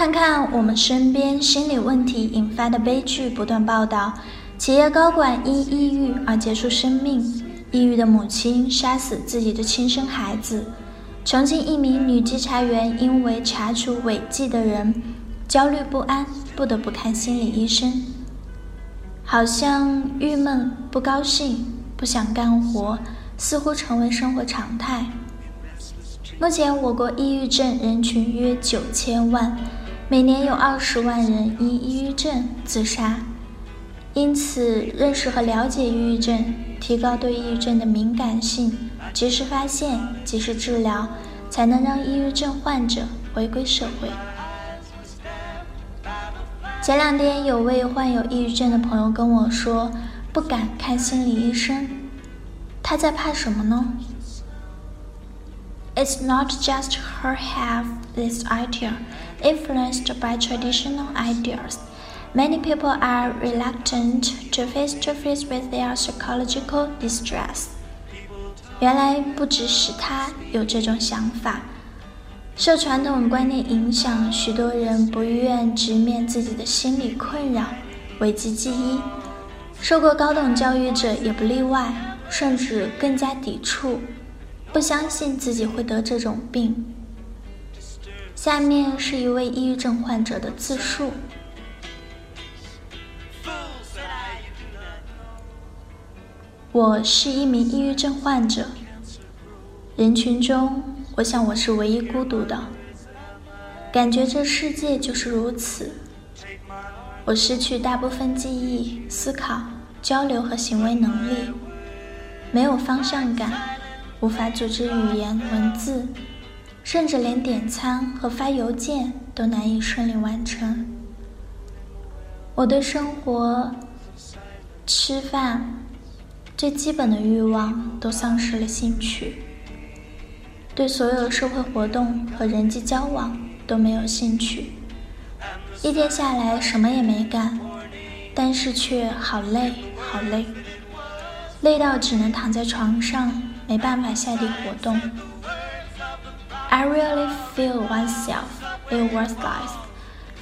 看看我们身边心理问题引发的悲剧不断报道：企业高管因抑郁而结束生命；抑郁的母亲杀死自己的亲生孩子；重庆一名女稽查员因为查处违纪的人焦虑不安，不得不看心理医生。好像郁闷、不高兴、不想干活，似乎成为生活常态。目前，我国抑郁症人群约九千万。每年有二十万人因抑郁症自杀，因此认识和了解抑郁症，提高对抑郁症的敏感性，及时发现、及时治疗，才能让抑郁症患者回归社会。前两天有位患有抑郁症的朋友跟我说，不敢看心理医生，他在怕什么呢？It's not just her have this idea, influenced by traditional ideas. Many people are reluctant to face to face with their psychological distress. 原来不只是他有这种想法，受传统观念影响，许多人不愿直面自己的心理困扰，讳疾忌医。受过高等教育者也不例外，甚至更加抵触。不相信自己会得这种病。下面是一位抑郁症患者的自述：我是一名抑郁症患者，人群中，我想我是唯一孤独的，感觉这世界就是如此。我失去大部分记忆、思考、交流和行为能力，没有方向感。无法组织语言文字，甚至连点餐和发邮件都难以顺利完成。我对生活、吃饭最基本的欲望都丧失了兴趣，对所有社会活动和人际交往都没有兴趣。一天下来什么也没干，但是却好累好累，累到只能躺在床上。没办法下地活动。I really feel oneself is worthless,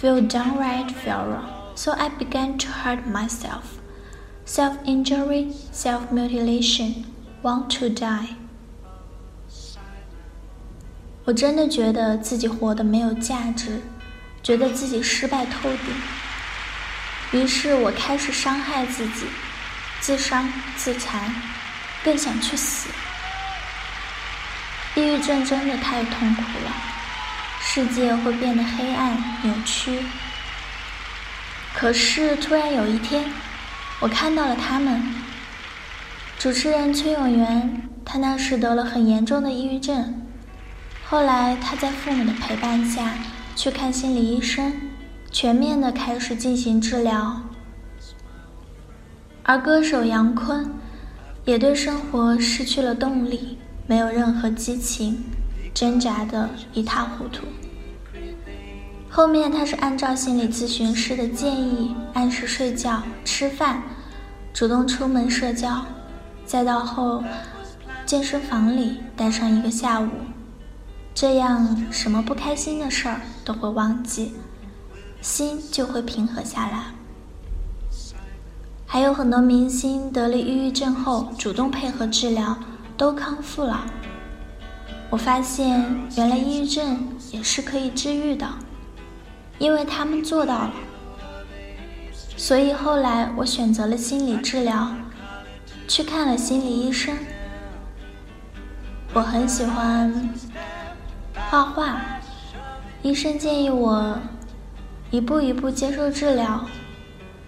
feel downright failure, so I began to hurt myself. Self-injury, self-mutilation, want to die. 我真的觉得自己活得没有价值，觉得自己失败透顶。于是我开始伤害自己，自伤自残，更想去死。 抑郁症真的太痛苦了，世界会变得黑暗扭曲。可是突然有一天，我看到了他们。主持人崔永元，他那时得了很严重的抑郁症，后来他在父母的陪伴下去看心理医生，全面的开始进行治疗。而歌手杨坤，也对生活失去了动力。没有任何激情，挣扎的一塌糊涂。后面他是按照心理咨询师的建议，按时睡觉、吃饭，主动出门社交，再到后健身房里待上一个下午，这样什么不开心的事儿都会忘记，心就会平和下来。还有很多明星得了抑郁症后，主动配合治疗。都康复了。我发现，原来抑郁症也是可以治愈的，因为他们做到了。所以后来我选择了心理治疗，去看了心理医生。我很喜欢画画，医生建议我一步一步接受治疗，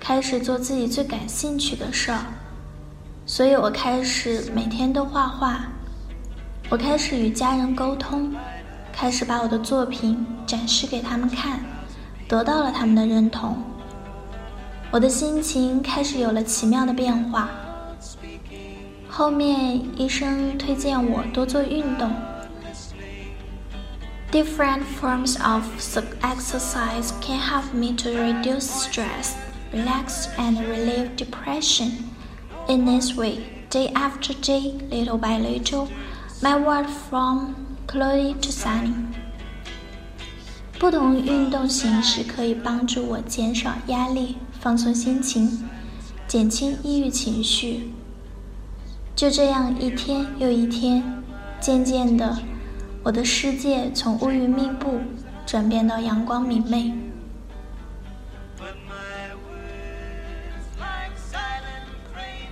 开始做自己最感兴趣的事儿。所以我开始每天都画画，我开始与家人沟通，开始把我的作品展示给他们看，得到了他们的认同。我的心情开始有了奇妙的变化。后面医生推荐我多做运动。Different forms of exercise can help me to reduce stress, relax, and relieve depression. In this way, day after day, little by little, my world from cloudy to sunny. 不同运动形式可以帮助我减少压力、放松心情、减轻抑郁情绪。就这样一天又一天，渐渐的，我的世界从乌云密布转变到阳光明媚。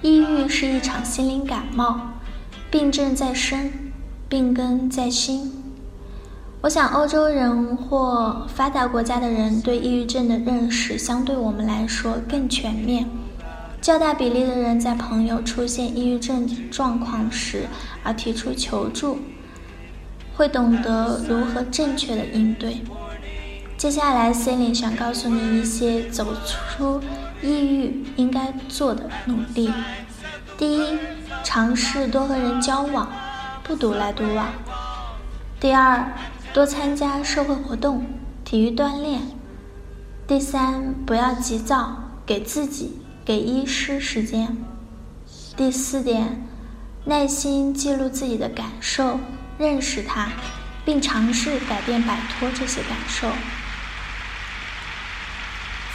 抑郁是一场心灵感冒，病症在身，病根在心。我想，欧洲人或发达国家的人对抑郁症的认识，相对我们来说更全面。较大比例的人在朋友出现抑郁症状况时而提出求助，会懂得如何正确的应对。接下来，Celine 想告诉你一些走出抑郁应该做的努力。第一，尝试多和人交往，不独来独往。第二，多参加社会活动、体育锻炼。第三，不要急躁，给自己。给医师时间。第四点，耐心记录自己的感受，认识它，并尝试改变、摆脱这些感受。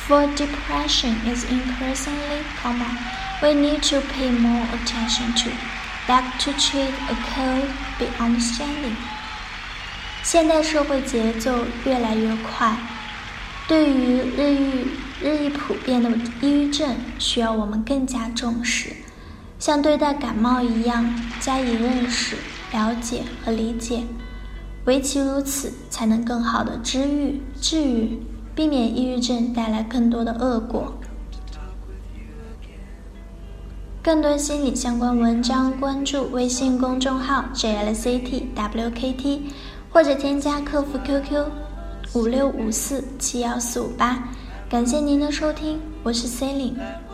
For depression is increasingly common, we need to pay more attention to, like to treat a cold be understanding. 现代社会节奏越来越快，对于日益日益普遍的抑郁症需要我们更加重视，像对待感冒一样加以认识、了解和理解。唯其如此，才能更好的治愈、治愈，避免抑郁症带来更多的恶果。更多心理相关文章，关注微信公众号 JLCTWKT，或者添加客服 QQ 五六五四七幺四五八。感谢您的收听，我是 C e l i n e